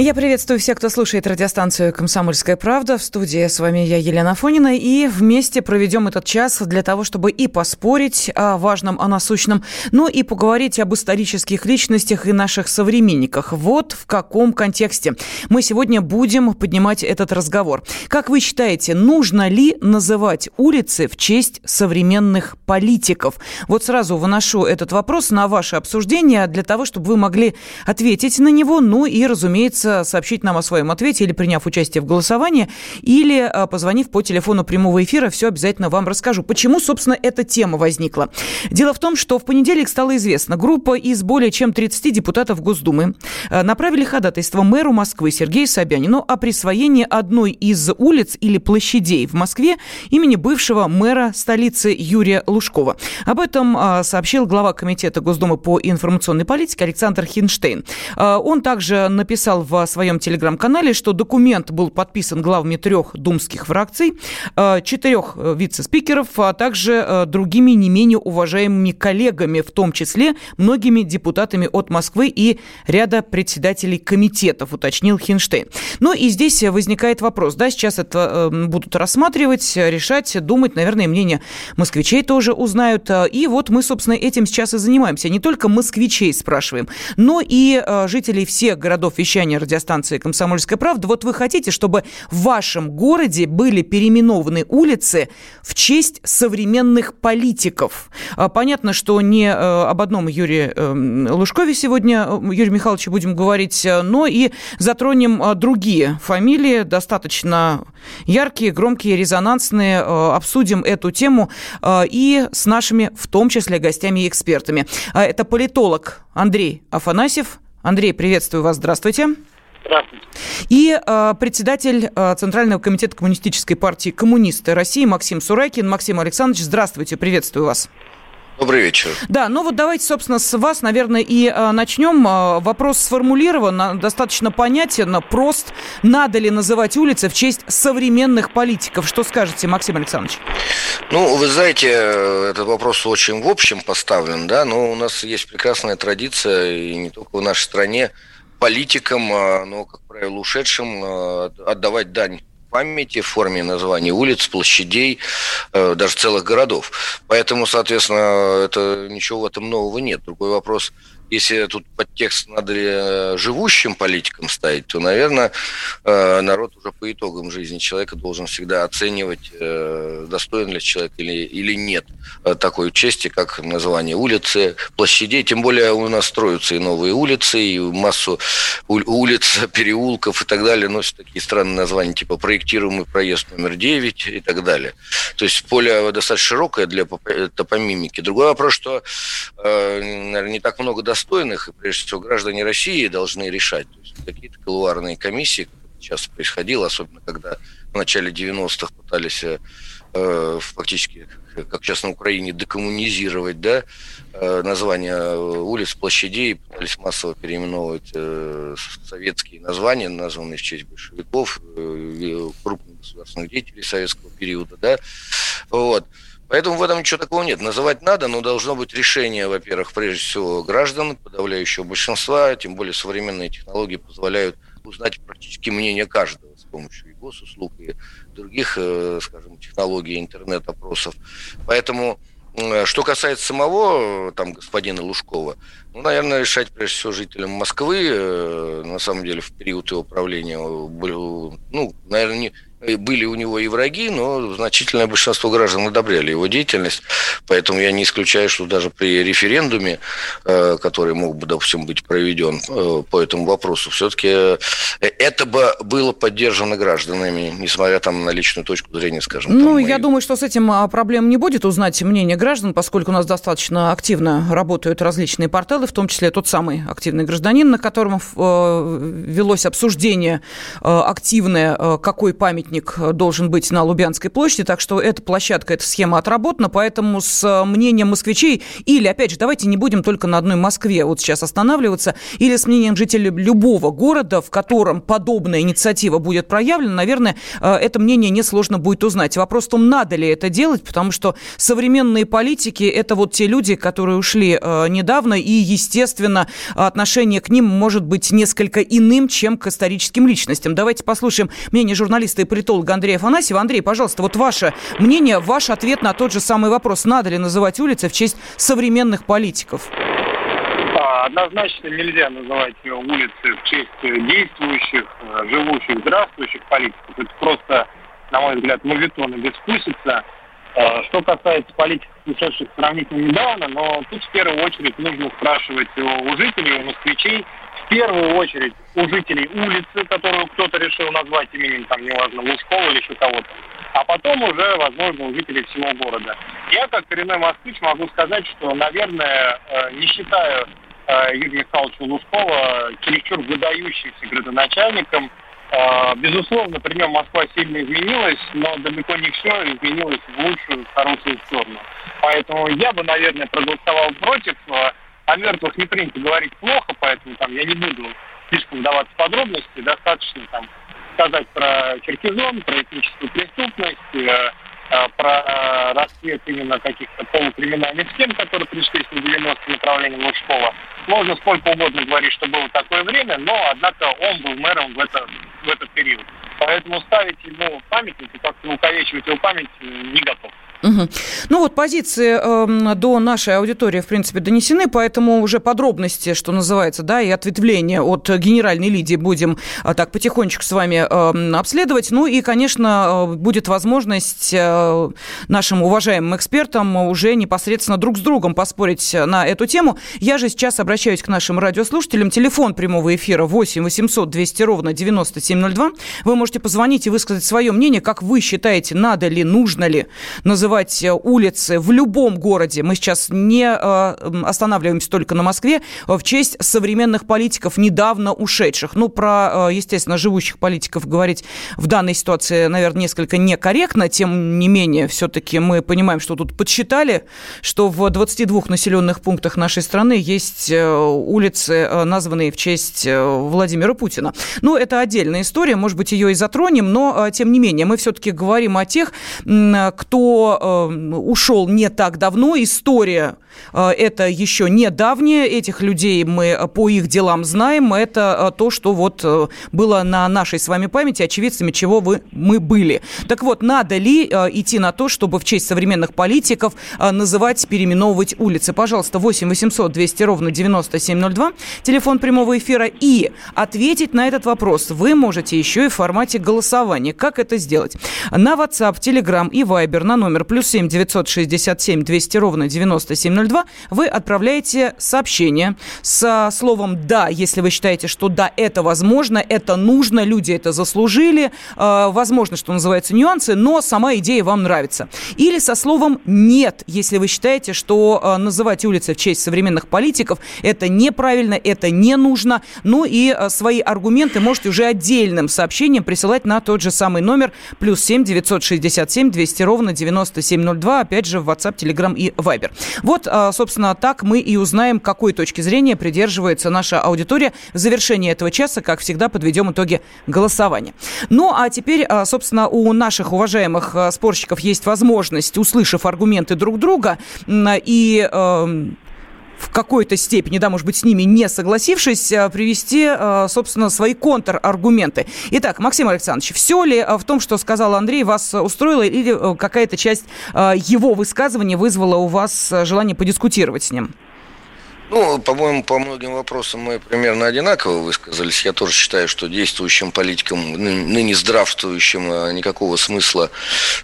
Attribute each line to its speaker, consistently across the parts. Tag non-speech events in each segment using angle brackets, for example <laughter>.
Speaker 1: Я приветствую всех, кто слушает радиостанцию «Комсомольская правда». В студии с вами я, Елена Фонина. И вместе проведем этот час для того, чтобы и поспорить о важном, о насущном, но и поговорить об исторических личностях и наших современниках. Вот в каком контексте мы сегодня будем поднимать этот разговор. Как вы считаете, нужно ли называть улицы в честь современных политиков? Вот сразу выношу этот вопрос на ваше обсуждение для того, чтобы вы могли ответить на него, ну и, разумеется, сообщить нам о своем ответе или приняв участие в голосовании, или а, позвонив по телефону прямого эфира, все обязательно вам расскажу. Почему, собственно, эта тема возникла? Дело в том, что в понедельник стало известно, группа из более чем 30 депутатов Госдумы а, направили ходатайство мэру Москвы Сергею Собянину о присвоении одной из улиц или площадей в Москве имени бывшего мэра столицы Юрия Лужкова. Об этом сообщил глава Комитета Госдумы по информационной политике Александр Хинштейн. Он также написал в своем телеграм-канале, что документ был подписан главами трех думских фракций, э, четырех э, вице-спикеров, а также э, другими не менее уважаемыми коллегами, в том числе многими депутатами от Москвы и ряда председателей комитетов, уточнил Хинштейн. Ну и здесь возникает вопрос, да, сейчас это будут рассматривать, решать, думать, наверное, мнение москвичей тоже узнают. И вот мы, собственно, этим сейчас и занимаемся. Не только москвичей спрашиваем, но и жителей всех городов вещания радиостанции «Комсомольская правда». Вот вы хотите, чтобы в вашем городе были переименованы улицы в честь современных политиков. А, понятно, что не э, об одном Юрии э, Лужкове сегодня, э, Юрий Михайлович, будем говорить, но и затронем другие фамилии, достаточно яркие, громкие, резонансные. Обсудим эту тему и с нашими, в том числе, гостями и экспертами. Это политолог Андрей Афанасьев. Андрей, приветствую вас, здравствуйте. Здравствуйте. И э, председатель э, Центрального комитета Коммунистической партии «Коммунисты России» Максим Сурайкин. Максим Александрович, здравствуйте, приветствую вас.
Speaker 2: Добрый вечер.
Speaker 1: Да, ну вот давайте, собственно, с вас, наверное, и э, начнем. Э, вопрос сформулирован, достаточно понятен, прост. Надо ли называть улицы в честь современных политиков? Что скажете, Максим Александрович?
Speaker 2: Ну, вы знаете, э, этот вопрос очень в общем поставлен, да, но у нас есть прекрасная традиция, и не только в нашей стране, политикам, а, но, как правило, ушедшим, а, отдавать дань памяти в форме названий улиц, площадей, э, даже целых городов. Поэтому, соответственно, это ничего в этом нового нет. Другой вопрос – если тут подтекст надо э, живущим политикам ставить, то, наверное, э, народ уже по итогам жизни человека должен всегда оценивать, э, достоин ли человек или, или нет такой чести, как название улицы, площадей. Тем более у нас строятся и новые улицы, и массу улиц, <laughs> переулков и так далее. Носят такие странные названия, типа проектируемый проезд номер 9 и так далее. То есть поле достаточно широкое для топомимики. Другой вопрос, что, наверное, не так много достаточно достойных, и прежде всего граждане России должны решать. То есть какие-то колуарные комиссии, как сейчас происходило, особенно когда в начале 90-х пытались э, фактически, как сейчас на Украине, декоммунизировать, да, э, названия улиц, площадей, пытались массово переименовывать э, советские названия, названные в честь большевиков, э, крупных государственных деятелей советского периода, да, вот. Поэтому в этом ничего такого нет. Называть надо, но должно быть решение, во-первых, прежде всего граждан, подавляющего большинства, тем более современные технологии позволяют узнать практически мнение каждого с помощью и госуслуг, и других, э, скажем, технологий интернет-опросов. Поэтому что касается самого там господина Лужкова, ну, наверное, решать прежде всего жителям Москвы. Э, на самом деле, в период его правления, ну, наверное, не, были у него и враги, но значительное большинство граждан одобряли его деятельность, поэтому я не исключаю, что даже при референдуме, э, который мог бы, допустим, быть проведен э, по этому вопросу, все-таки э, это бы было поддержано гражданами, несмотря там на личную точку зрения, скажем.
Speaker 1: Ну, там, я мои... думаю, что с этим а, проблем не будет узнать мнение граждан, поскольку у нас достаточно активно работают различные порталы, в том числе тот самый активный гражданин, на котором велось обсуждение активное, какой памятник памятник должен быть на Лубянской площади, так что эта площадка, эта схема отработана, поэтому с э, мнением москвичей, или, опять же, давайте не будем только на одной Москве вот сейчас останавливаться, или с мнением жителей любого города, в котором подобная инициатива будет проявлена, наверное, э, это мнение несложно будет узнать. Вопрос в том, надо ли это делать, потому что современные политики – это вот те люди, которые ушли э, недавно, и, естественно, отношение к ним может быть несколько иным, чем к историческим личностям. Давайте послушаем мнение журналиста и политолога Андрея Афанасьева. Андрей, пожалуйста, вот ваше мнение, ваш ответ на тот же самый вопрос. Надо ли называть улицы в честь современных политиков?
Speaker 3: А, однозначно нельзя называть улицы в честь действующих, живущих, здравствующих политиков. Это просто, на мой взгляд, мовитон и бескусица. А, что касается политиков, ушедших сравнительно недавно, но тут в первую очередь нужно спрашивать у жителей, у москвичей, в первую очередь у жителей улицы, которую кто-то решил назвать именем, там, неважно, Лужкова или еще кого-то, а потом уже, возможно, у жителей всего города. Я, как коренной москвич, могу сказать, что, наверное, э, не считаю э, Юрия Михайловича Лужкова чересчур выдающимся градоначальником. Э, безусловно, при нем Москва сильно изменилась, но далеко не все изменилось в лучшую, хорошую сторону. Поэтому я бы, наверное, проголосовал против о мертвых не принято говорить плохо, поэтому там я не буду слишком даваться подробности. Достаточно там сказать про черкизон, про этническую преступность, э, э, про расцвет именно каких-то полукриминальных схем, которые пришли с 90 направлением Лужкова. Можно сколько угодно говорить, что было такое время, но, однако, он был мэром в, это, в этот период. Поэтому ставить ему памятник и как-то его память не готов.
Speaker 1: Угу. Ну вот позиции э, до нашей аудитории, в принципе, донесены, поэтому уже подробности, что называется, да, и ответвления от генеральной лидии будем а, так потихонечку с вами э, обследовать. Ну и, конечно, э, будет возможность э, нашим уважаемым экспертам уже непосредственно друг с другом поспорить на эту тему. Я же сейчас обращаюсь к нашим радиослушателям. Телефон прямого эфира 8 800 200 ровно 9702. Вы можете позвонить и высказать свое мнение, как вы считаете, надо ли, нужно ли называть называть э, улицы в любом городе, мы сейчас не э, останавливаемся только на Москве, в честь современных политиков, недавно ушедших. Ну, про, э, естественно, живущих политиков говорить в данной ситуации, наверное, несколько некорректно. Тем не менее, все-таки мы понимаем, что тут подсчитали, что в 22 населенных пунктах нашей страны есть улицы, названные в честь Владимира Путина. Ну, это отдельная история, может быть, ее и затронем, но, тем не менее, мы все-таки говорим о тех, кто э, ушел не так давно. История э, это еще не давняя. Этих людей мы по их делам знаем. Это э, то, что вот э, было на нашей с вами памяти, очевидцами чего вы, мы были. Так вот, надо ли э, идти на то, чтобы в честь современных политиков э, называть, переименовывать улицы? Пожалуйста, 8 800 200 ровно 9702, телефон прямого эфира. И ответить на этот вопрос вы можете еще и в формате голосования. Как это сделать? На WhatsApp, Telegram и Viber на номер плюс 7 967 200 ровно 9702 вы отправляете сообщение со словом «да», если вы считаете, что да, это возможно, это нужно, люди это заслужили, э, возможно, что называется нюансы, но сама идея вам нравится. Или со словом «нет», если вы считаете, что э, называть улицы в честь современных политиков это неправильно, это не нужно. Ну и э, свои аргументы можете уже отдельным сообщением присылать на тот же самый номер плюс 7 967 200 ровно 97 9702, опять же, в WhatsApp, Telegram и Viber. Вот, а, собственно, так мы и узнаем, какой точки зрения придерживается наша аудитория. В завершении этого часа, как всегда, подведем итоги голосования. Ну, а теперь, а, собственно, у наших уважаемых а, спорщиков есть возможность, услышав аргументы друг друга и в какой-то степени, да, может быть, с ними не согласившись, э, привести, э, собственно, свои контраргументы. Итак, Максим Александрович, все ли э, в том, что сказал Андрей, вас устроило, или какая-то часть его высказывания вызвала у вас желание подискутировать с ним?
Speaker 2: Ну, по-моему, по многим вопросам мы примерно одинаково высказались. Я тоже считаю, что действующим политикам, ныне здравствующим, а, никакого смысла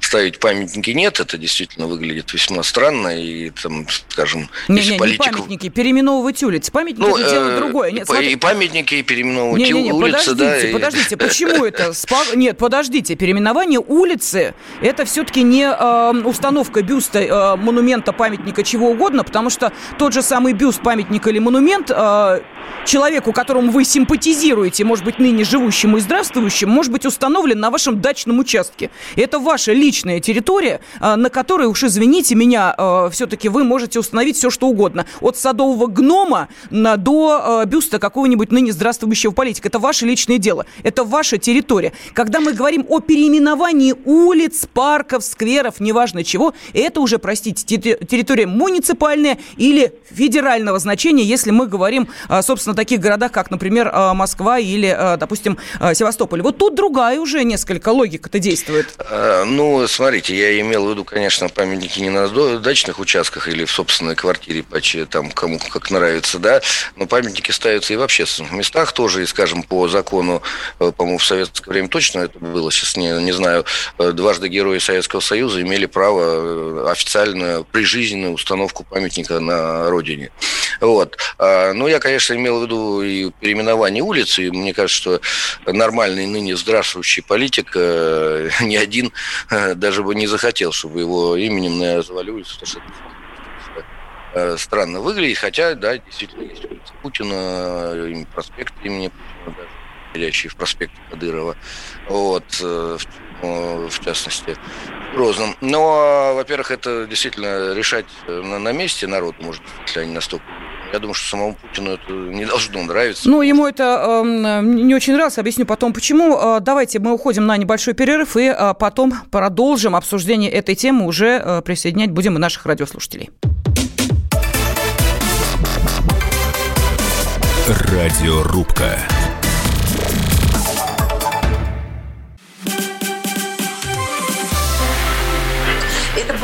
Speaker 2: ставить памятники нет. Это действительно выглядит весьма странно. И, там, скажем,
Speaker 1: не, если не, политик... не памятники, переименовывать улицы. Памятники ну, это дело э, другое.
Speaker 2: Нет, и, и памятники, и переименовывать не, не, не, улицы.
Speaker 1: Подождите,
Speaker 2: да,
Speaker 1: подождите, и... <laughs> почему это? Нет, подождите, переименование улицы – это все-таки не э, установка бюста, э, монумента, памятника, чего угодно, потому что тот же самый бюст, памятник или монумент э, человеку, которому вы симпатизируете, может быть, ныне живущему и здравствующему, может быть установлен на вашем дачном участке. Это ваша личная территория, э, на которой, уж извините меня, э, все-таки вы можете установить все, что угодно. От садового гнома до э, бюста какого-нибудь ныне здравствующего политика. Это ваше личное дело. Это ваша территория. Когда мы говорим о переименовании улиц, парков, скверов, неважно чего, это уже, простите, территория муниципальная или федерального значения, если мы говорим, а, собственно, о таких городах, как, например, а, Москва или, а, допустим, Севастополь. Вот тут другая уже несколько логика-то действует.
Speaker 2: Ну, смотрите, я имел в виду, конечно, памятники не на дачных участках или в собственной квартире, там кому как нравится, да, но памятники ставятся и в общественных местах тоже, и, скажем, по закону, э, по-моему, в советское время точно это было, сейчас не, не знаю, э, дважды герои Советского Союза имели право э, официальную прижизненную установку памятника на родине. Вот. А, ну, я, конечно, имел в виду и переименование улицы, и мне кажется, что нормальный ныне здравствующий политик э, <laughs> ни один э, даже бы не захотел, чтобы его именем назвали улицу, потому что э, странно выглядит, хотя, да, действительно, есть улица Путина, проспект имени Путина, даже в проспект Кадырова, вот, в, частности, Грозном. Но, во-первых, это действительно решать на, на месте народ может, если они настолько я думаю, что самому Путину это не должно нравиться.
Speaker 1: Ну, ему это э, не очень нравится. Объясню потом, почему. Э, давайте мы уходим на небольшой перерыв и э, потом продолжим обсуждение этой темы. Уже э, присоединять будем и наших радиослушателей.
Speaker 4: Радиорубка.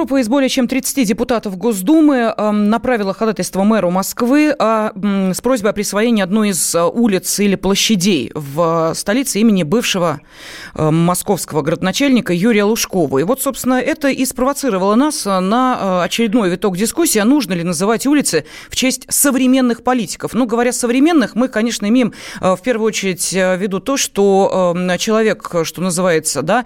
Speaker 1: Группа из более чем 30 депутатов Госдумы эм, направила ходатайство мэру Москвы с просьбой о присвоении одной из э, улиц или площадей в столице имени бывшего э, московского городначальника Юрия Лужкова. И вот, собственно, это и спровоцировало нас на э, очередной виток дискуссии, а нужно ли называть улицы в честь современных политиков. Ну, говоря современных, мы, конечно, имеем в первую очередь в виду то, что эм, человек, что называется, да,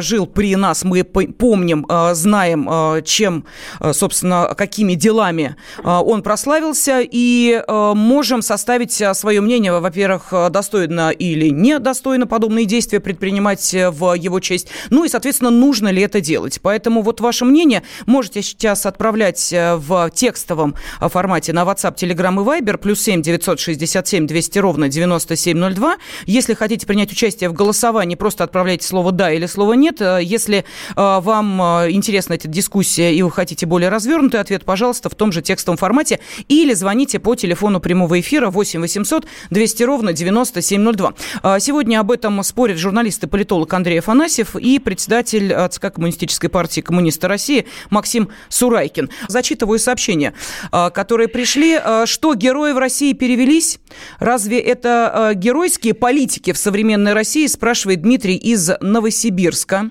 Speaker 1: жил при нас, мы помним, знаем, э, чем, э, собственно, какими делами э, он прославился, и можем составить свое мнение, во-первых, достойно или недостойно подобные действия предпринимать в его честь, ну и, соответственно, нужно ли это делать. Поэтому вот ваше мнение можете сейчас отправлять в текстовом формате на WhatsApp, Telegram и Viber, плюс 7 967 200 ровно 9702. Если хотите принять участие в голосовании, просто отправляйте слово «да» или слово «нет». Если вам интересно эти дискуссия, и вы хотите более развернутый ответ, пожалуйста, в том же текстовом формате. Или звоните по телефону прямого эфира 8 800 200 ровно 9702. А, сегодня об этом спорят журналист и политолог Андрей Афанасьев и председатель а, ЦК Коммунистической партии коммуниста России Максим Сурайкин. Зачитываю сообщения, а, которые пришли. Что герои в России перевелись? Разве это геройские политики в современной России, спрашивает Дмитрий из Новосибирска.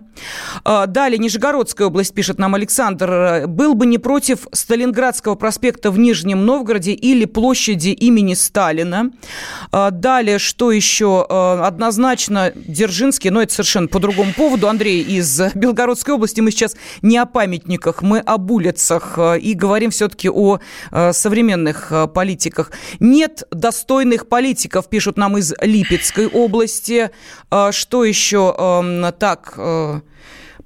Speaker 1: Далее, Нижегородская область пишет нам Александр. Был бы не против Сталинградского проспекта в Нижнем Новгороде или площади имени Сталина. А, далее, что еще? А, однозначно Дзержинский, но это совершенно по другому поводу. Андрей из Белгородской области. Мы сейчас не о памятниках, мы об улицах а, и говорим все-таки о современных политиках. Нет достойных политиков, пишут нам из Липецкой области. Что еще? Так,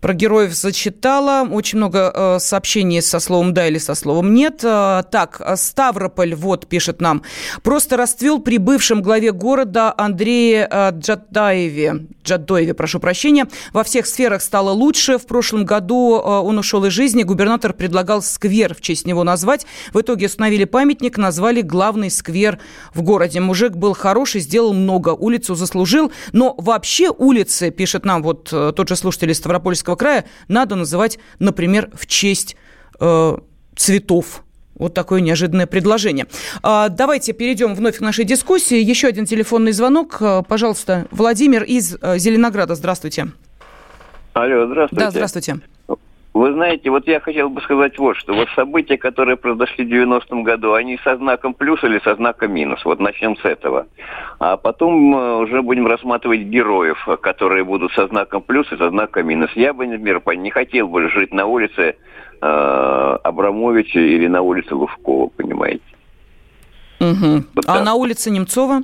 Speaker 1: про героев зачитала. Очень много э, сообщений со словом «да» или со словом «нет». Э, так, Ставрополь, вот, пишет нам. Просто расцвел при бывшем главе города Андрее э, Джадаеве. Джадоеве, прошу прощения. Во всех сферах стало лучше. В прошлом году он ушел из жизни. Губернатор предлагал сквер в честь него назвать. В итоге установили памятник, назвали главный сквер в городе. Мужик был хороший, сделал много. Улицу заслужил. Но вообще улицы, пишет нам вот тот же слушатель из Ставропольского Ставропольского края надо называть, например, в честь э, цветов. Вот такое неожиданное предложение. А, давайте перейдем вновь к нашей дискуссии. Еще один телефонный звонок. Э, пожалуйста, Владимир из э, Зеленограда. Здравствуйте.
Speaker 5: Алло, здравствуйте.
Speaker 1: Да, здравствуйте.
Speaker 5: Вы знаете, вот я хотел бы сказать вот что. Вот события, которые произошли в 90-м году, они со знаком плюс или со знаком минус? Вот начнем с этого. А потом э, уже будем рассматривать героев, которые будут со знаком плюс и со знаком минус. Я бы, например, не хотел бы жить на улице э, Абрамовича или на улице Лужкова, понимаете?
Speaker 1: Угу. Вот а так. на улице Немцова?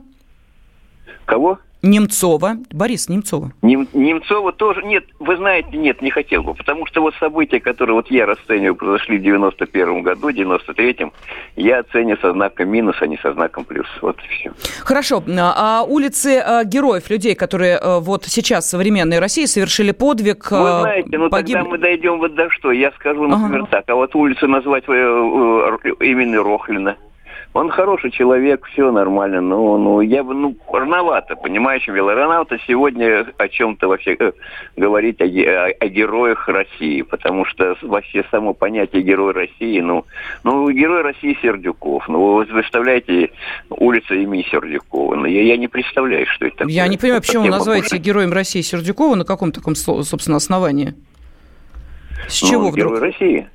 Speaker 5: Кого?
Speaker 1: Немцова, Борис Немцова.
Speaker 5: Нем, Немцова тоже, нет, вы знаете, нет, не хотел бы, потому что вот события, которые вот я расцениваю, произошли в 91 году, 93-м, я оцениваю со знаком минус, а не со знаком плюс. Вот и все.
Speaker 1: Хорошо. А улицы а, героев, людей, которые а, вот сейчас в современной России совершили подвиг,
Speaker 5: Вы а, знаете, ну погиб... тогда мы дойдем вот до что. Я скажу, например, ага. так, а вот улицу назвать э, э, имени Рохлина – он хороший человек, все нормально, но ну, я бы, ну, рановато, понимаешь, Вилла, рановато сегодня о чем-то вообще э, говорить о, о, о героях России, потому что вообще само понятие герой России, ну, ну, герой России Сердюков, ну, вы представляете улица имени Сердюкова, ну, я, я не представляю, что это такое.
Speaker 1: Я не понимаю, почему вы называете героем России Сердюкова, на каком таком, собственно, основании?
Speaker 5: С чего ну, вдруг? Герой России.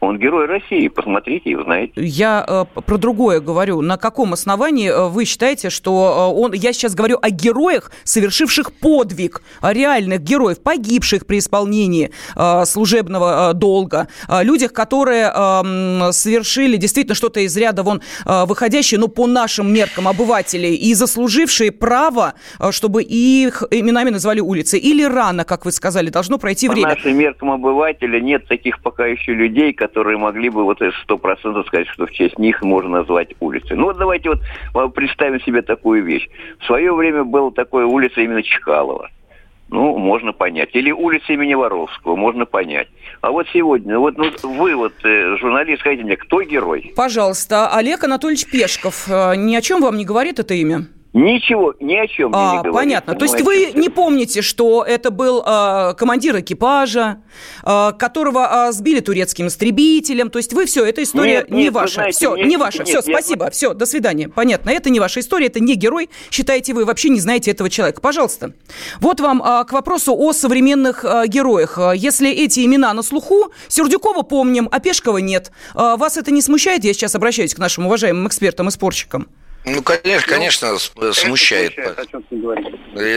Speaker 5: Он герой России, посмотрите и узнаете.
Speaker 1: Я э, про другое говорю. На каком основании э, вы считаете, что э, он... Я сейчас говорю о героях, совершивших подвиг, о реальных героев, погибших при исполнении э, служебного э, долга, о людях, которые э, совершили действительно что-то из ряда вон э, выходящее, ну, по нашим меркам обывателей, и заслужившие право, э, чтобы их именами назвали улицы. Или рано, как вы сказали, должно пройти
Speaker 5: по
Speaker 1: время.
Speaker 5: По нашим меркам обывателя нет таких пока еще людей, которые которые могли бы вот сто процентов сказать, что в честь них можно назвать улицей. Ну вот давайте вот представим себе такую вещь. В свое время была такая улица именно Чкалова. Ну, можно понять. Или улица имени Воровского, можно понять. А вот сегодня, вот ну, вы вот э, журналист, скажите мне, кто герой?
Speaker 1: Пожалуйста, Олег Анатольевич Пешков. Э, ни о чем вам не говорит это имя?
Speaker 5: Ничего, ни о чем а, не говорит.
Speaker 1: Понятно. То есть вы не помните, что это был э, командир экипажа, э, которого э, сбили турецким истребителем. То есть вы все, эта история нет, не нет, ваша. Знаете, все, нет, не ваша. Нет, все, нет, спасибо. Я... Все, до свидания. Понятно. Это не ваша история, это не герой. Считаете, вы вообще не знаете этого человека. Пожалуйста. Вот вам э, к вопросу о современных э, героях. Если эти имена на слуху, Сердюкова помним, а Пешкова нет. Э, вас это не смущает? Я сейчас обращаюсь к нашим уважаемым экспертам и спорщикам.
Speaker 2: Ну, конечно, конечно, смущает. смущает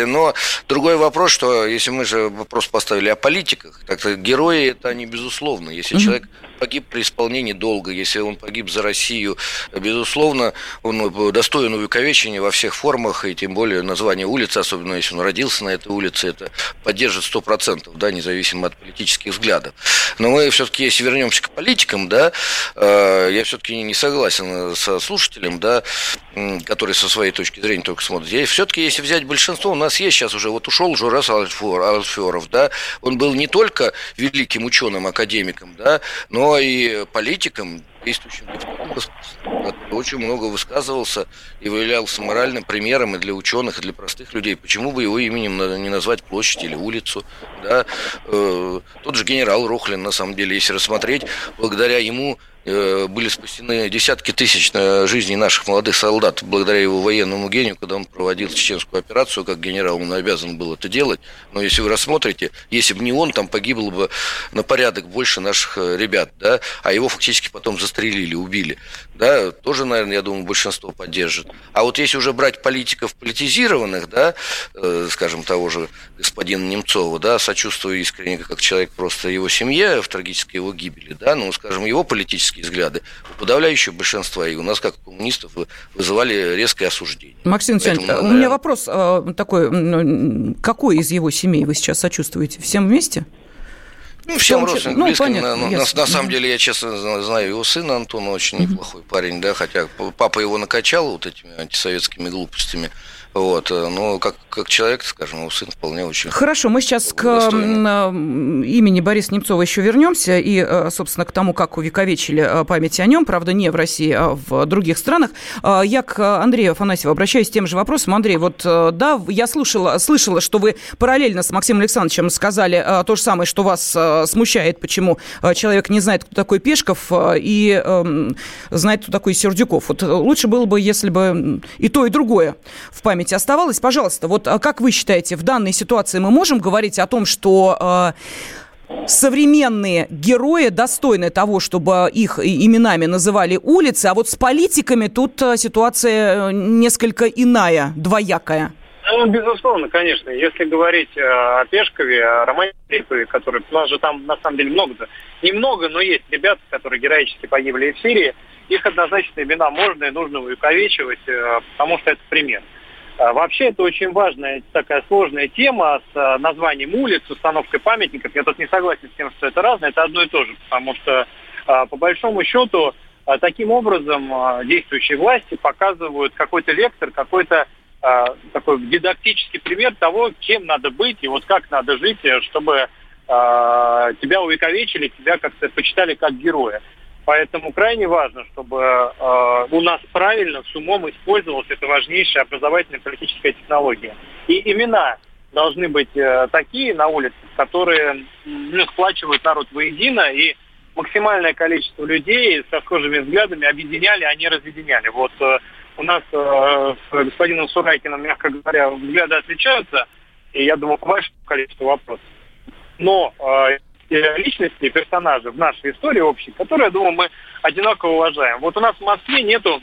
Speaker 2: Но другой вопрос, что если мы же вопрос поставили о политиках, так герои это они безусловно. Если mm-hmm. человек погиб при исполнении долга, если он погиб за Россию, безусловно, он достоин увековечения во всех формах, и тем более название улицы, особенно если он родился на этой улице, это поддержит сто процентов, да, независимо от политических взглядов. Но мы все-таки, если вернемся к политикам, да, э, я все-таки не согласен со слушателем, да, который со своей точки зрения только смотрит. Я все-таки, если взять большинство, у нас есть сейчас уже, вот ушел Журас Алферов, да, он был не только великим ученым, академиком, да, но и политикам, действующим очень много высказывался и являлся моральным примером и для ученых, и для простых людей. Почему бы его именем не назвать площадь или улицу? Да? Э, тот же генерал Рохлин, на самом деле, если рассмотреть, благодаря ему были спасены десятки тысяч э, жизней наших молодых солдат благодаря его военному гению, когда он проводил чеченскую операцию, как генерал, он обязан был это делать. Но если вы рассмотрите, если бы не он, там погибло бы на порядок больше наших э, ребят, да, а его фактически потом застрелили, убили. Да, тоже, наверное, я думаю, большинство поддержит. А вот если уже брать политиков политизированных, да, э, скажем, того же господина Немцова, да, сочувствую искренне, как человек просто его семье в трагической его гибели, да, ну, скажем, его политические политические взгляды, у подавляющего большинства, и у нас, как коммунистов, вызывали резкое осуждение.
Speaker 1: Максим Александрович, Поэтому, у меня вопрос э, такой, какой из его семей вы сейчас сочувствуете? Всем вместе?
Speaker 2: Ну, всем родственникам, ну, близким. Понятно, на, на, на самом деле, я честно знаю его сына Антона, очень неплохой парень, да, хотя папа его накачал вот этими антисоветскими глупостями. Вот, э, но как, как человек, скажем, его сын вполне очень
Speaker 1: Хорошо, мы сейчас к имени Бориса Немцова еще вернемся и, э, собственно, к тому, как увековечили э, память о нем, правда, не в России, а в других странах. Я к Андрею Афанасьеву обращаюсь с тем же вопросом. Андрей, вот да, я слушала, слышала, что вы параллельно с Максимом Александровичем сказали то же самое, что вас смущает, почему человек не знает, кто такой Пешков и эм, знает, кто такой Сердюков. Вот лучше было бы, если бы и то, и другое в память памяти оставалось. Пожалуйста, вот а как вы считаете, в данной ситуации мы можем говорить о том, что э, современные герои достойны того, чтобы их именами называли улицы, а вот с политиками тут э, ситуация э, несколько иная, двоякая.
Speaker 3: Ну, безусловно, конечно. Если говорить о Пешкове, о Романе Филиппове, который у нас же там на самом деле много, немного, но есть ребята, которые героически погибли в Сирии, их однозначно имена можно и нужно увековечивать, потому что это пример. А, вообще это очень важная такая сложная тема с а, названием улиц, установкой памятников. Я тут не согласен с тем, что это разное, это одно и то же, потому что а, по большому счету таким образом действующие власти показывают какой-то вектор, какой-то такой дидактический пример того, кем надо быть и вот как надо жить, чтобы тебя увековечили, тебя как-то почитали как героя. Поэтому крайне важно, чтобы э, у нас правильно, с умом использовалась эта важнейшая образовательная политическая технология. И имена должны быть э, такие на улице, которые ну, сплачивают народ воедино и максимальное количество людей со схожими взглядами объединяли, а не разъединяли. Вот э, у нас э, с господином Сурайкиным, мягко говоря, взгляды отличаются, и я думаю, большое количество вопросов. Но э, личности, персонажи в нашей истории общей, которые, я думаю, мы одинаково уважаем. Вот у нас в Москве нету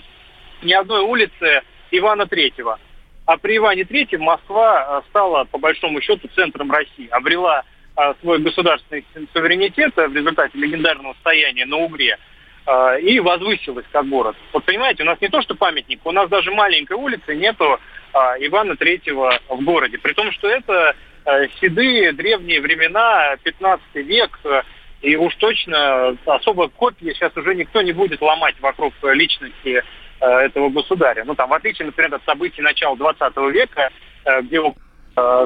Speaker 3: ни одной улицы Ивана Третьего. А при Иване Третьем Москва э, стала, по большому счету, центром России. Обрела э, свой государственный суверенитет в результате легендарного стояния на Угре э, и возвысилась как город. Вот понимаете, у нас не то, что памятник, у нас даже маленькой улицы нету Ивана Третьего в городе. При том, что это Э, седые древние времена, 15 век, э, и уж точно особо копии сейчас уже никто не будет ломать вокруг личности э, этого государя. Ну, там, в отличие, например, от событий начала 20 века, где у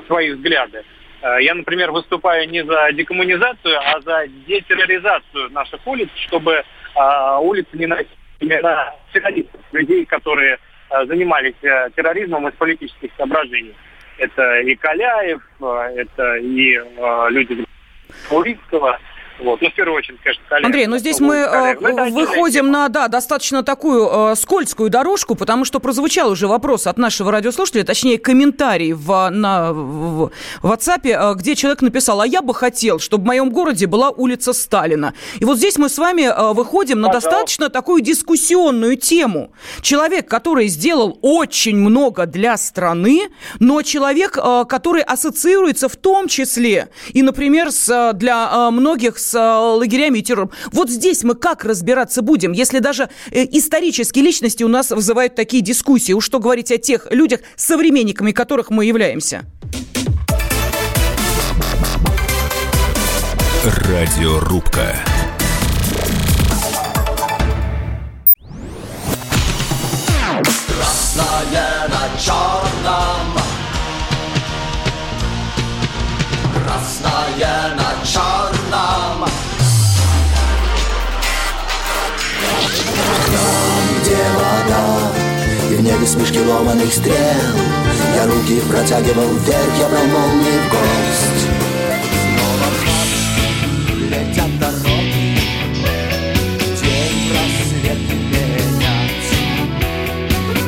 Speaker 3: свои взгляды. Я, например, выступаю не за декоммунизацию, а за детерроризацию наших улиц, чтобы улицы не носили людей, которые занимались терроризмом из политических соображений. Это и Каляев, а, это и э, люди Урицкого, вот. Ну, в первую очередь, конечно, коллег.
Speaker 1: Андрей, ну здесь мы э, выходим на, да, достаточно такую э, скользкую дорожку, потому что прозвучал уже вопрос от нашего радиослушателя, точнее, комментарий в, на, в, в WhatsApp, э, где человек написал, а я бы хотел, чтобы в моем городе была улица Сталина. И вот здесь мы с вами э, выходим на Пожалуйста. достаточно такую дискуссионную тему. Человек, который сделал очень много для страны, но человек, э, который ассоциируется в том числе и, например, с, э, для э, многих с с э, лагерями и террором. Вот здесь мы как разбираться будем, если даже э, исторические личности у нас вызывают такие дискуссии? Уж что говорить о тех людях, современниками которых мы являемся?
Speaker 4: Радиорубка.
Speaker 6: Красное на черном Красное на черном вспышки ломаных стрел. Я руки протягивал вверх, я брал молнии в гость. Летят дороги День рассвет менять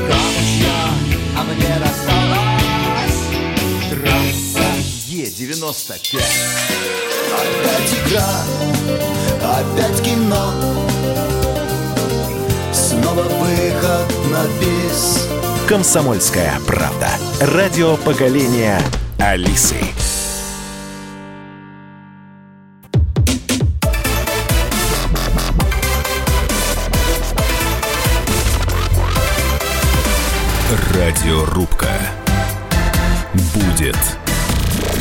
Speaker 6: Камушья, а мне досталась Трасса Е-95 Опять игра, опять кино. Снова выход на бис.
Speaker 4: Комсомольская правда. Радио поколения Алисы. Радиорубка. Будет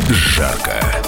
Speaker 4: жарко.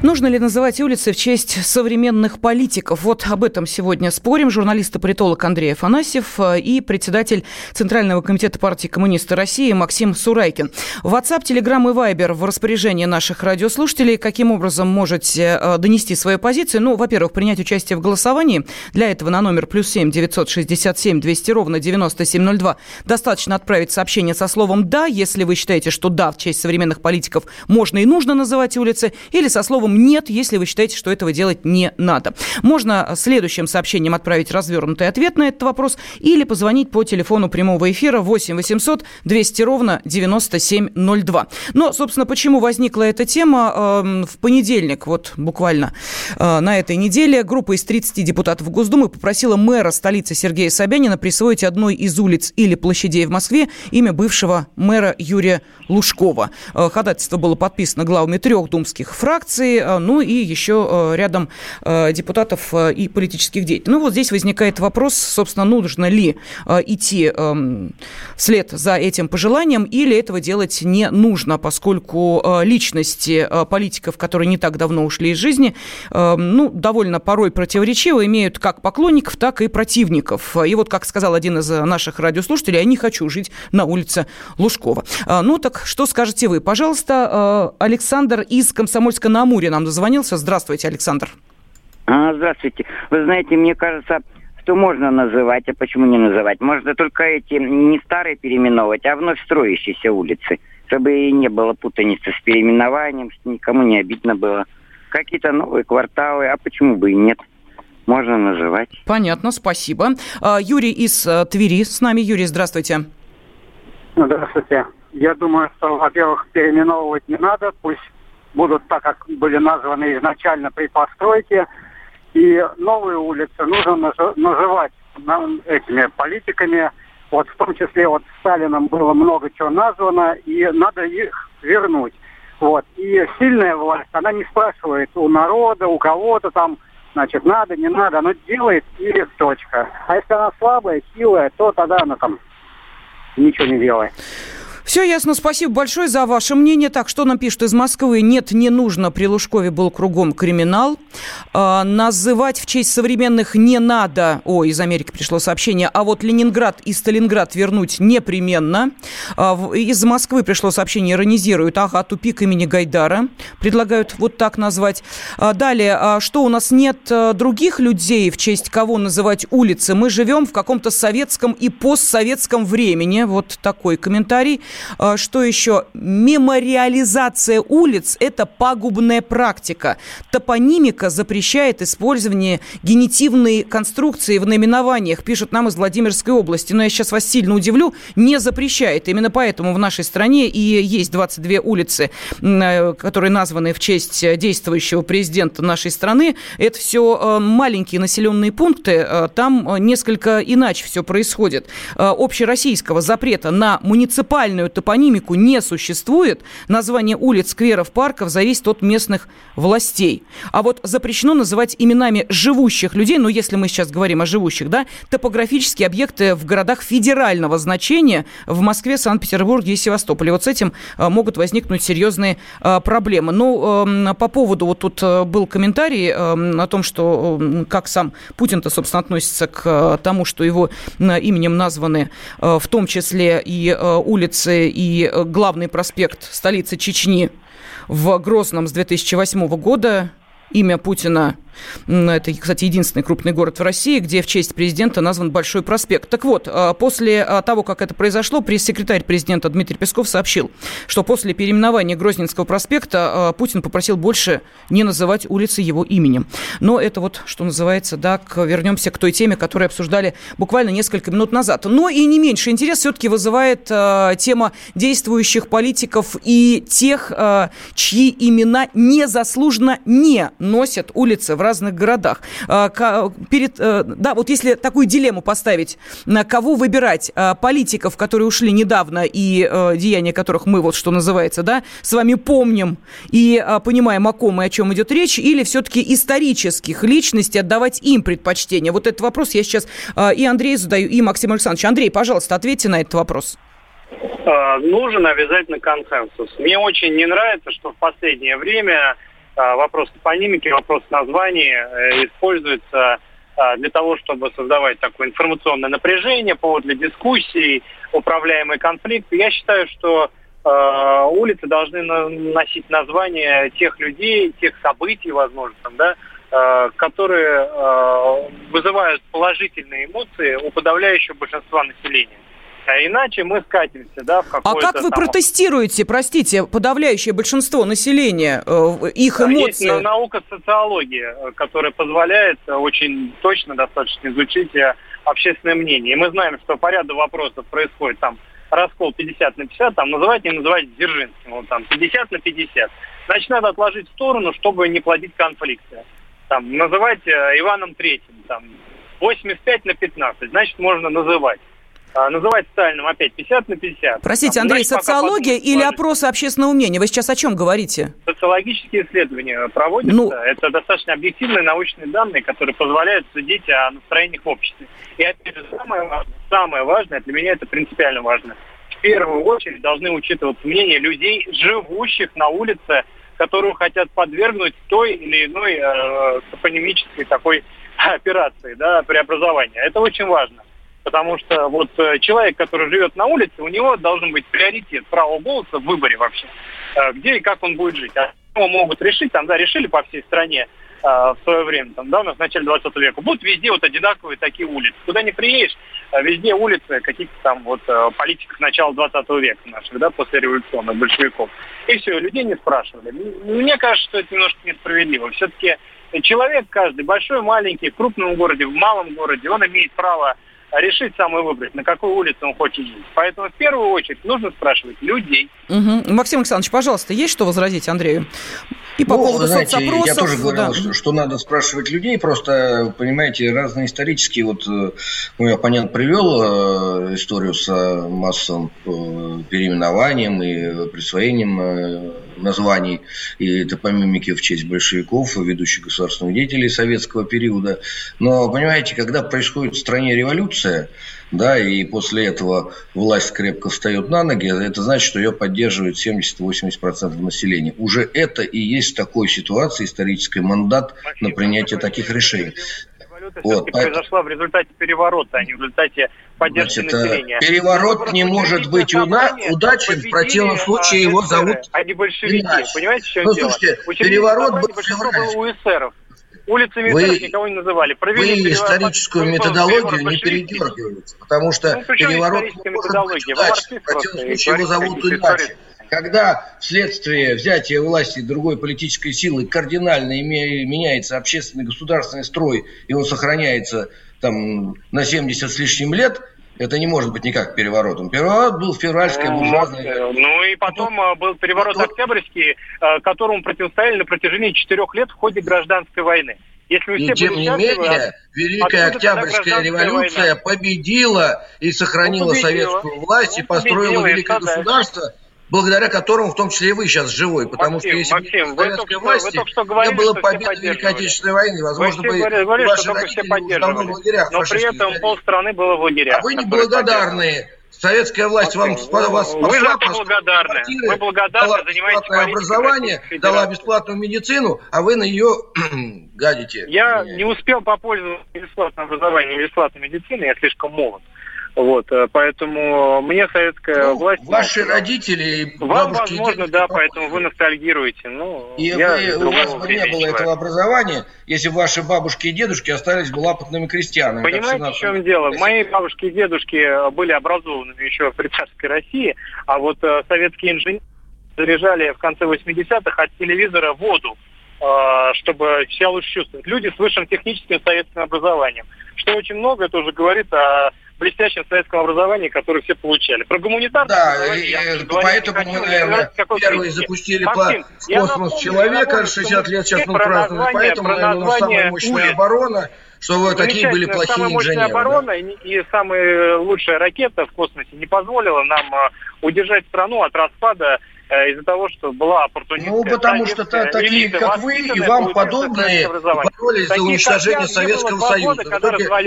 Speaker 1: Нужно ли называть улицы в честь современных политиков? Вот об этом сегодня спорим. Журналист и политолог Андрей Афанасьев э, и председатель Центрального комитета партии коммунисты России Максим Сурайкин. WhatsApp, Telegram и Viber в распоряжении наших радиослушателей. Каким образом можете э, донести свою позицию? Ну, во-первых, принять участие в голосовании. Для этого на номер плюс семь девятьсот шестьдесят семь двести ровно девяносто семь ноль два достаточно отправить сообщение со словом «да», если вы считаете, что «да» в честь современных политиков можно и нужно называть улицы, или со словом словом «нет», если вы считаете, что этого делать не надо. Можно следующим сообщением отправить развернутый ответ на этот вопрос или позвонить по телефону прямого эфира 8 800 200 ровно 9702. Но, собственно, почему возникла эта тема? Эм, в понедельник, вот буквально э, на этой неделе, группа из 30 депутатов Госдумы попросила мэра столицы Сергея Собянина присвоить одной из улиц или площадей в Москве имя бывшего мэра Юрия Лужкова. Э, ходатайство было подписано главами трех думских фракций. Э, ну и еще э, рядом э, депутатов и политических деятелей. Ну вот здесь возникает вопрос, собственно, нужно ли идти эм, вслед за этим пожеланием или этого делать не нужно, поскольку личности политиков, которые не так давно ушли из жизни, ну, довольно порой противоречиво, имеют как поклонников, так и противников. И вот, как сказал один из наших радиослушателей, я не хочу жить на улице Лужкова. Ну так что скажете вы? Пожалуйста, Александр из Комсомольска-на-Амуре нам дозвонился. Здравствуйте, Александр.
Speaker 7: А, здравствуйте. Вы знаете, мне кажется, что можно называть, а почему не называть? Можно только эти не старые переименовывать, а вновь строящиеся улицы, чтобы не было путаницы с переименованием, чтобы никому не обидно было. Какие-то новые кварталы, а почему бы и нет? Можно называть.
Speaker 1: Понятно, спасибо. А, Юрий из э, Твери с нами. Юрий, здравствуйте.
Speaker 8: Здравствуйте. Я думаю, что, во-первых, переименовывать не надо, пусть будут так, как были названы изначально при постройке. И новые улицы нужно называть этими политиками. Вот в том числе вот Сталином было много чего названо, и надо их вернуть. Вот. И сильная власть, она не спрашивает у народа, у кого-то там, значит, надо, не надо, она делает и точка. А если она слабая, силая, то тогда она там ничего не делает.
Speaker 1: Все ясно. Спасибо большое за ваше мнение. Так, что нам пишут из Москвы? Нет, не нужно. При Лужкове был кругом криминал. А, называть в честь современных не надо. О, из Америки пришло сообщение. А вот Ленинград и Сталинград вернуть непременно. А, из Москвы пришло сообщение. Иронизируют. Ага, тупик имени Гайдара. Предлагают вот так назвать. А, далее. А, что у нас нет а, других людей, в честь кого называть улицы? Мы живем в каком-то советском и постсоветском времени. Вот такой комментарий. А, что еще? Мемориализация улиц – это пагубная практика. Топонимика запрещает использование генетивной конструкции в наименованиях, пишут нам из Владимирской области. Но я сейчас вас сильно удивлю, не запрещает. Именно поэтому в нашей стране и есть 22 улицы, э, которые названы в честь действующего президента нашей страны. Это все э, маленькие населенные пункты, э, там несколько иначе все происходит. Общероссийского запрета на муниципальную правильную топонимику не существует. Название улиц, скверов, парков зависит от местных властей. А вот запрещено называть именами живущих людей, ну, если мы сейчас говорим о живущих, да, топографические объекты в городах федерального значения в Москве, Санкт-Петербурге и Севастополе. Вот с этим э, могут возникнуть серьезные э, проблемы. Ну, эм, по поводу, вот тут э, был комментарий эм, о том, что как сам Путин-то, собственно, относится к тому, что его именем названы в том числе и улицы и э, главный проспект столицы Чечни в Грозном с 2008 года имя Путина это, кстати, единственный крупный город в России, где в честь президента назван Большой проспект. Так вот, а, после а, того, как это произошло, пресс-секретарь президента Дмитрий Песков сообщил, что после переименования Грозненского проспекта а, Путин попросил больше не называть улицы его именем. Но это вот, что называется, да, вернемся к той теме, которую обсуждали буквально несколько минут назад. Но и не меньше интерес все-таки вызывает тема действующих политиков и тех, чьи имена незаслуженно не носят улицы в разных городах. А, перед, э, да, вот если такую дилемму поставить, на кого выбирать а, политиков, которые ушли недавно и э, деяния которых мы, вот что называется, да, с вами помним и а, понимаем, о ком и о чем идет речь, или все-таки исторических личностей отдавать им предпочтение? Вот этот вопрос я сейчас и Андрею задаю, и Максиму Александровичу. Андрей, пожалуйста, ответьте на этот вопрос.
Speaker 3: Нужен обязательно консенсус. Мне очень не нравится, что в последнее время вопрос топонимики, вопрос названий э, используется а, для того, чтобы создавать такое информационное напряжение, повод для дискуссий, управляемый конфликт. Я считаю, что э, улицы должны носить названия тех людей, тех событий, возможно, да, которые вызывают положительные эмоции у подавляющего большинства населения. А иначе мы скатимся, да, в
Speaker 1: какое-то... А как вы там... протестируете, простите, подавляющее большинство населения, э, их эмоции?
Speaker 3: Есть наука социология, которая позволяет очень точно достаточно изучить э, общественное мнение. И мы знаем, что по ряду вопросов происходит там раскол 50 на 50, там называть не называть Дзержинским, вот там 50 на 50. Значит, надо отложить в сторону, чтобы не плодить конфликты. Там, называть э, Иваном Третьим, там, 85 на 15, значит, можно называть. А, называть Сталиным опять 50 на 50.
Speaker 1: Простите, Андрей, значит, социология или опросы общественного мнения? Вы сейчас о чем говорите?
Speaker 3: Социологические исследования проводятся. Ну... Это достаточно объективные научные данные, которые позволяют судить о настроениях в обществе. И опять же, самое важное, самое важное, для меня это принципиально важно, в первую очередь должны учитываться мнения людей, живущих на улице, которую хотят подвергнуть той или иной э, топонимической такой <laughs> операции, да, преобразования. Это очень важно. Потому что вот э, человек, который живет на улице, у него должен быть приоритет права голоса в выборе вообще, э, где и как он будет жить. А его могут решить, там, да, решили по всей стране э, в свое время, там, да, у нас в начале 20 века, будут везде вот одинаковые такие улицы. Куда не приедешь, везде улицы каких-то там вот политиков начала 20 века наших, да, после революционных большевиков. И все, людей не спрашивали. Мне кажется, что это немножко несправедливо. Все-таки человек каждый, большой, маленький, в крупном городе, в малом городе, он имеет право решить самый выбрать, на какой улице он хочет жить. Поэтому в первую очередь нужно спрашивать людей.
Speaker 1: Угу. Максим Александрович, пожалуйста, есть что возразить Андрею?
Speaker 2: И по ну, поводу знаете, соцопросов, я тоже говорил, да. что, что надо спрашивать людей, просто, понимаете, разные исторические, вот мой ну, оппонент привел э, историю с э, массовым э, переименованием и присвоением названий и топонимики в честь большевиков, ведущих государственных деятелей советского периода. Но, понимаете, когда происходит в стране революция, да, и после этого власть крепко встает на ноги, это значит, что ее поддерживает 70-80% населения. Уже это и есть в такой ситуации исторический мандат на принятие таких решений.
Speaker 3: Вот, произошла в результате переворота, а не в результате поддержки Значит, населения.
Speaker 2: Переворот не может быть уна- удачен, в противном случае его зовут
Speaker 3: А не большевики, иначе. понимаете, в чем ну, дело? Слушайте,
Speaker 2: переворот был
Speaker 3: было у эсеров. Улицами
Speaker 2: вы,
Speaker 3: никого не называли.
Speaker 2: Провели вы историческую методологию не передергиваете, потому что ну, переворот не может быть удачным. В противном случае его зовут иначе. Когда вследствие взятия власти другой политической силы кардинально меняется общественный государственный строй, и он сохраняется там на 70 с лишним лет, это не может быть никак переворотом. Переворот был февральская буржуазная.
Speaker 3: Ну и потом а, был переворот потом... октябрьский, а, которому противостояли на протяжении четырех лет в ходе гражданской войны.
Speaker 2: Если и тем не менее, Великая Октябрьская революция война? победила и сохранила ну, победила. советскую власть ну, и построила великое государство. Дальше благодаря которому в том числе и вы сейчас живой. Потому
Speaker 3: Максим,
Speaker 2: что если
Speaker 3: Максим, бы советской вы власти вы что говорили,
Speaker 2: не было победы Великой Отечественной войны, возможно, бы
Speaker 3: говорили, ваши родители давно в лагерях. Но при этом полстраны было в лагерях.
Speaker 2: А вы неблагодарные. Советская власть вам вас
Speaker 3: Вы же благодарны. Вы благодарны, занимаетесь
Speaker 2: образование, дала бесплатную медицину, а вы на ее <clears throat> гадите.
Speaker 3: Я не успел попользоваться бесплатным образованием, бесплатной медициной, я слишком молод. Вот, э, поэтому мне советская ну, власть...
Speaker 2: Ваши родители,
Speaker 3: Вам, возможно, да, поэтому вы ностальгируете. Ну,
Speaker 2: и вы, у вас бы не было этого образования, если бы ваши бабушки и дедушки остались бы лапотными крестьянами.
Speaker 3: Понимаете, в чем дело? Мои бабушки и дедушки были образованными еще в царской России, а вот э, советские инженеры заряжали в конце 80-х от телевизора воду э, чтобы себя лучше чувствовать. Люди с высшим техническим советским образованием. Что очень много, это уже говорит о блестящем советском образовании, которое все получали. Про гуманитарное
Speaker 2: да, образование я и, поэтому мы, наверное, первые запустили Максим, в космос напомню, человека, 60 лет сейчас мы празднуем, поэтому, наверное, у нас самая мощная улиц. оборона, что вы такие были плохие самая инженеры.
Speaker 3: Самая оборона да? и самая лучшая ракета в космосе не позволила нам а, удержать страну от распада Э, из-за того, что была оппортунистская
Speaker 2: Ну, потому что такие, как вы и вам подобные, боролись за уничтожение Советского Союза.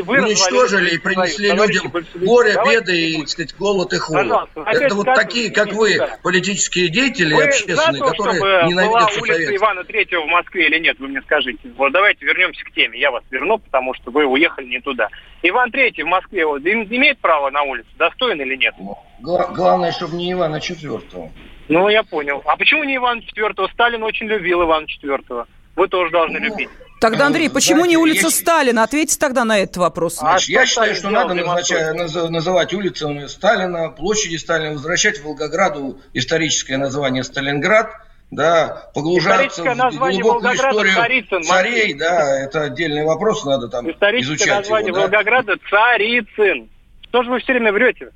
Speaker 2: Уничтожили и принесли людям горе, беды и, так сказать, голод и холод. Это вот такие, как вы, политические деятели общественные, которые ненавидят
Speaker 3: была улица Ивана Третьего в Москве или нет, вы мне скажите. Вот давайте вернемся к теме. Я вас верну, потому что вы уехали не туда. Иван Третий в Москве вот, имеет право на улицу, достоин или нет?
Speaker 2: Главное, чтобы не Ивана Четвертого.
Speaker 3: Ну, я понял. А почему не Иван IV? Сталин очень любил Ивана IV. Вы тоже должны ну, любить.
Speaker 1: Тогда, Андрей, почему Знаете, не улица есть... Сталина? Ответьте тогда на этот вопрос.
Speaker 2: А я считаю, что надо назначать, называть улицами Сталина, площади Сталина, возвращать Волгограду историческое название Сталинград, да, погружаться в глубокую историю Царицын, царей, да, это отдельный вопрос, надо там Историческое изучать
Speaker 3: название его, Волгограда да? Царицын. Что же вы все время врете?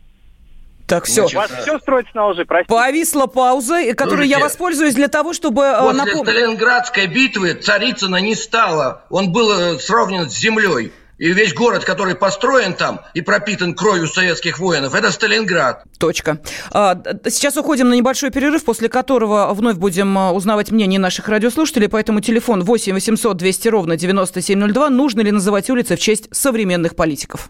Speaker 1: Так, все.
Speaker 3: У вас все строится на лжи, простите.
Speaker 1: Повисла пауза, которой Слушайте, я воспользуюсь для того, чтобы
Speaker 2: э, После напомнить. Сталинградской битвы Царицына не стало. Он был э, сравнен с землей. И весь город, который построен там и пропитан кровью советских воинов, это Сталинград.
Speaker 1: Точка. А, сейчас уходим на небольшой перерыв, после которого вновь будем э, узнавать мнение наших радиослушателей. Поэтому телефон 8 800 200 ровно 9702. Нужно ли называть улицы в честь современных политиков?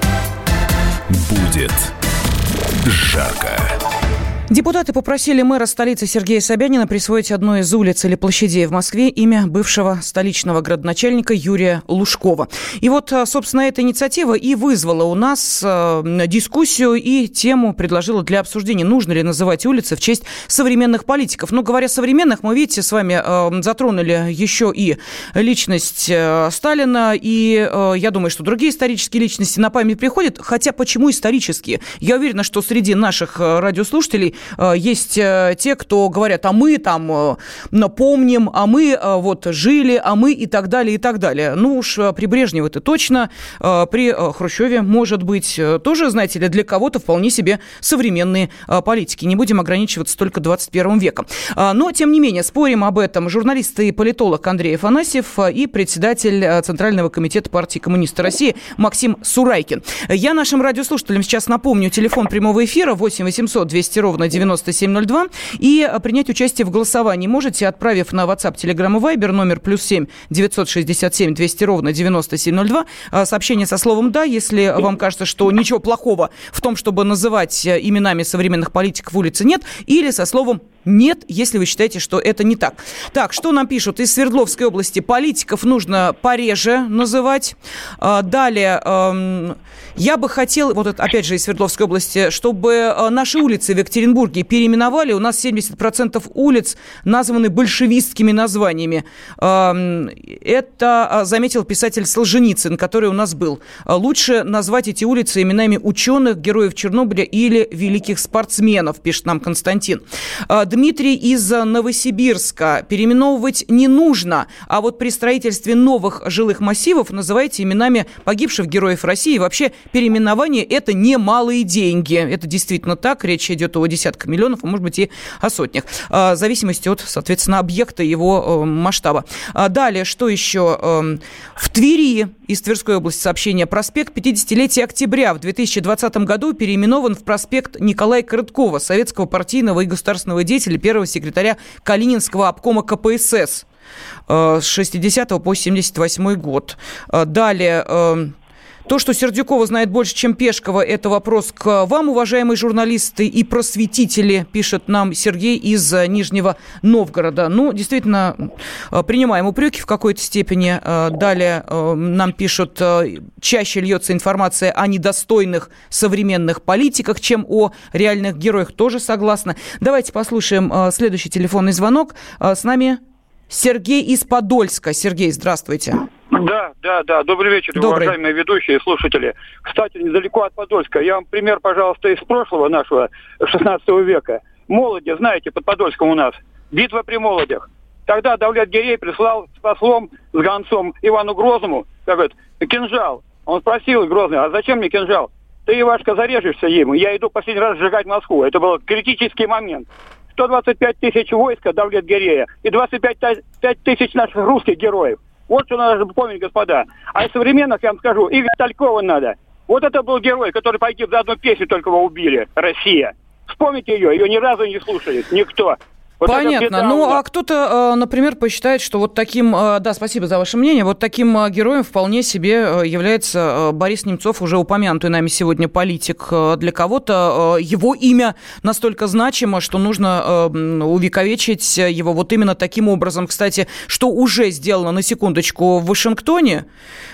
Speaker 4: Будет жарко.
Speaker 1: Депутаты попросили мэра столицы Сергея Собянина присвоить одной из улиц или площадей в Москве имя бывшего столичного градоначальника Юрия Лужкова. И вот, а, собственно, эта инициатива и вызвала у нас а, дискуссию и тему предложила для обсуждения, нужно ли называть улицы в честь современных политиков. Но говоря современных, мы, видите, с вами а, затронули еще и личность Сталина, и я думаю, что другие исторические личности на память приходят, хотя почему исторические? Я уверена, что среди наших радиослушателей есть э, те, кто говорят, а мы там э, напомним, а мы вот жили, а мы и так далее, и так далее. Ну уж при Брежневе это точно, при Хрущеве, может быть, тоже, знаете ли, для кого-то вполне себе современные политики. Не будем ограничиваться только 21 веком. Но, тем не менее, спорим об этом журналист и политолог Андрей Афанасьев и председатель Центрального комитета партии коммунистов России Максим Сурайкин. Я нашим радиослушателям сейчас напомню телефон прямого эфира 8 800 200 ровно 9702. И э, принять участие в голосовании можете, отправив на WhatsApp, Telegram и Viber номер плюс 7 967 200 ровно 9702. Э, сообщение со словом «да», если вам кажется, что ничего плохого в том, чтобы называть э, именами современных политиков улицы нет, или со словом нет, если вы считаете, что это не так. Так, что нам пишут из Свердловской области? Политиков нужно пореже называть. А, далее, эм, я бы хотел, вот это опять же из Свердловской области, чтобы э, наши улицы в Екатеринбурге переименовали. У нас 70% улиц названы большевистскими названиями. Эм, это а, заметил писатель Солженицын, который у нас был. Лучше назвать эти улицы именами ученых, героев Чернобыля или великих спортсменов, пишет нам Константин. Дмитрий из Новосибирска. Переименовывать не нужно, а вот при строительстве новых жилых массивов называйте именами погибших героев России. Вообще переименование – это немалые деньги. Это действительно так. Речь идет о десятках миллионов, а может быть и о сотнях. А, в зависимости от, соответственно, объекта его э, масштаба. А далее, что еще? Эм, в Твери из Тверской области сообщение. Проспект 50-летия октября в 2020 году переименован в проспект Николая Короткова, советского партийного и государственного деятеля, первого секретаря Калининского обкома КПСС э, с 60 по 78 год. Э, далее эм, то, что Сердюкова знает больше, чем Пешкова, это вопрос к вам, уважаемые журналисты и просветители, пишет нам Сергей из Нижнего Новгорода. Ну, действительно, э, принимаем упреки в какой-то степени. Э, далее э, нам пишут, чаще льется информация о недостойных современных политиках, чем о реальных героях. Тоже согласна. Давайте послушаем следующий телефонный звонок. С нами Сергей из Подольска. Сергей, здравствуйте.
Speaker 9: Да, да, да. Добрый вечер, Добрый. уважаемые ведущие и слушатели. Кстати, недалеко от Подольска. Я вам пример, пожалуйста, из прошлого нашего 16 века. Молоди, знаете, под Подольском у нас. Битва при Молодях. Тогда Давлет Гирей прислал с послом, с гонцом Ивану Грозному, как говорит, кинжал. Он спросил Грозный, а зачем мне кинжал? Ты, Ивашка, зарежешься ему. Я иду последний раз сжигать Москву. Это был критический момент. 125 тысяч войска Давлет Гирея и 25 тысяч наших русских героев. Вот что надо помнить, господа. А из современных, я вам скажу, и Виталькова надо. Вот это был герой, который погиб за одну песню, только его убили. Россия. Вспомните ее, ее ни разу не слушали. Никто.
Speaker 1: Вот Понятно. Ну, а кто-то, э, например, посчитает, что вот таким, э, да, спасибо за ваше мнение, вот таким э, героем вполне себе является Борис Немцов, уже упомянутый нами сегодня политик. Для кого-то его имя настолько значимо, что нужно увековечить его вот именно таким образом. Кстати, что уже сделано, на секундочку, в Вашингтоне,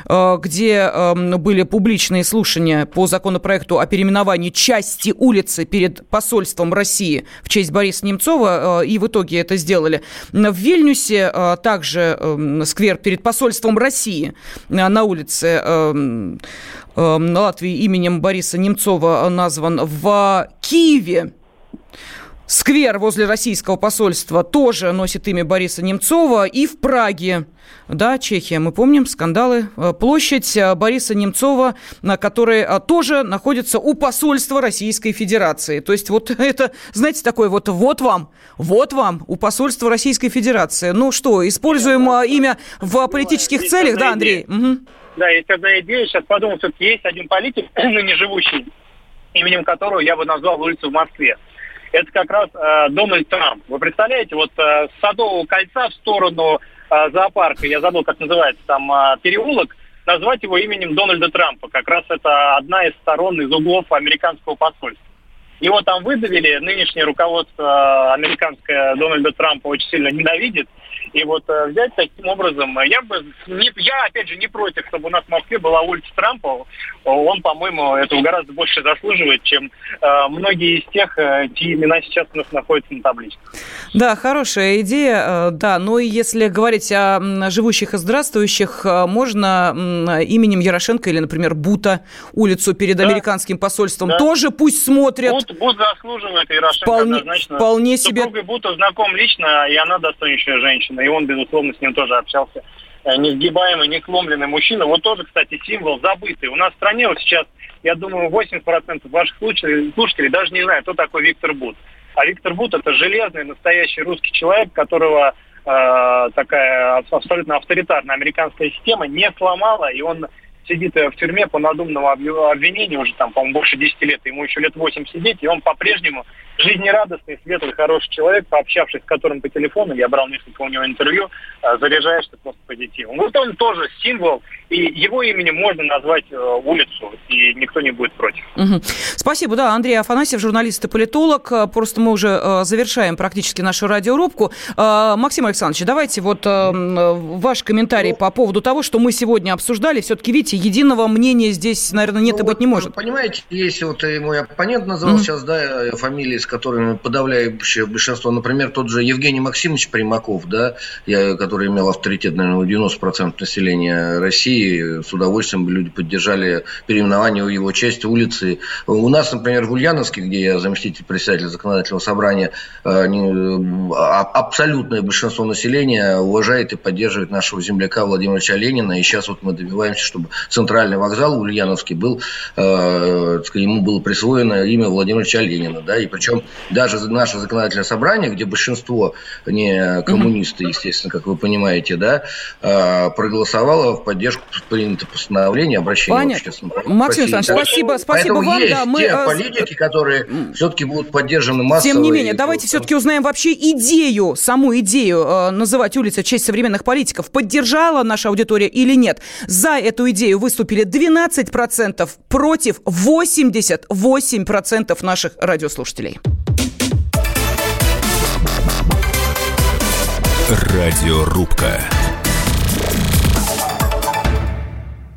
Speaker 1: где были публичные слушания по законопроекту о переименовании части улицы перед посольством России в честь Бориса Немцова, и в итоге это сделали. В Вильнюсе а, также эм, сквер перед посольством России э, на улице эм, эм, Латвии именем Бориса Немцова назван в Киеве. Сквер возле российского посольства тоже носит имя Бориса Немцова. И в Праге, да, Чехия, мы помним скандалы. Э, площадь э, Бориса Немцова, которая тоже находится у посольства Российской Федерации. То есть вот <laughs> это, знаете, такое вот вот вам, вот вам у посольства Российской Федерации. Ну что, используем э, имя в политических есть целях, да, Андрей?
Speaker 3: Угу. Да, есть одна идея. Сейчас подумал, что есть один политик, <clears throat> ныне живущий, именем которого я бы назвал улицу в Москве это как раз э, Дональд Трамп. Вы представляете, вот э, с Садового кольца в сторону э, зоопарка, я забыл, как называется там э, переулок, назвать его именем Дональда Трампа. Как раз это одна из сторон, из углов американского посольства. Его там выдавили, нынешнее руководство американское Дональда Трампа очень сильно ненавидит. И вот э, взять таким образом, я бы, не, я опять же не против, чтобы у нас в Москве была улица Трампа. Он, по-моему, этого гораздо больше заслуживает, чем э, многие из тех, э, чьи имена сейчас у нас находятся на табличке.
Speaker 1: Да, хорошая идея, э, да. Но если говорить о живущих и здравствующих, э, можно именем Ярошенко или, например, Бута улицу перед да. американским посольством да. тоже пусть смотрят.
Speaker 3: Бут, Бут заслуживает, Ярошенко
Speaker 1: вполне, однозначно. Вполне себе.
Speaker 3: Супругой Бута знаком лично, и она достойнейшая женщина и он, безусловно, с ним тоже общался. Э, несгибаемый, не сломленный мужчина. Вот тоже, кстати, символ забытый. У нас в стране вот сейчас, я думаю, 80% ваших слушателей, слушателей даже не знают, кто такой Виктор Бут. А Виктор Бут это железный, настоящий русский человек, которого э, такая абсолютно авторитарная американская система не сломала, и он сидит в тюрьме по надуманному обвинению уже там, по-моему, больше 10 лет, ему еще лет 8 сидеть, и он по-прежнему жизнерадостный, светлый, хороший человек, пообщавшись с которым по телефону, я брал несколько у него интервью, э, заряжаешься просто позитивом. Вот он тоже символ, и его именем можно назвать э, улицу, и никто не будет против.
Speaker 1: Угу. Спасибо, да, Андрей Афанасьев, журналист и политолог. Э, просто мы уже завершаем практически нашу радиорубку. Максим Александрович, давайте вот ваш комментарий ну, по поводу того, что мы сегодня обсуждали. Все-таки, видите, единого мнения здесь, наверное, нет ну, и быть не может.
Speaker 2: Понимаете, если вот мой оппонент назвал угу. сейчас, да, фамилии, с которыми подавляющее большинство, например, тот же Евгений Максимович Примаков, да, я, который имел авторитет, наверное, у 90% населения России, с удовольствием люди поддержали переименование в его честь улицы. У нас, например, в Ульяновске, где я заместитель председателя законодательного собрания, э, а, абсолютное большинство населения уважает и поддерживает нашего земляка Владимира Ленина. И сейчас вот мы добиваемся, чтобы центральный вокзал в Ульяновске был, э, ему было присвоено имя Владимира Ленина. Да, и причем даже наше законодательное собрание, где большинство не коммунисты, естественно, как вы понимаете, да, а, проголосовало в поддержку принятого постановления обращения
Speaker 1: Понятно. Максим Александрович, спасибо, спасибо
Speaker 2: Поэтому
Speaker 1: вам.
Speaker 2: Есть да, мы... те э, политики, которые все-таки будут поддержаны массово.
Speaker 1: Тем не менее, давайте все-таки узнаем вообще идею, саму идею э, называть улицы в честь современных политиков. Поддержала наша аудитория или нет? За эту идею выступили 12%, против 88% наших радиослушателей.
Speaker 4: Радиорубка.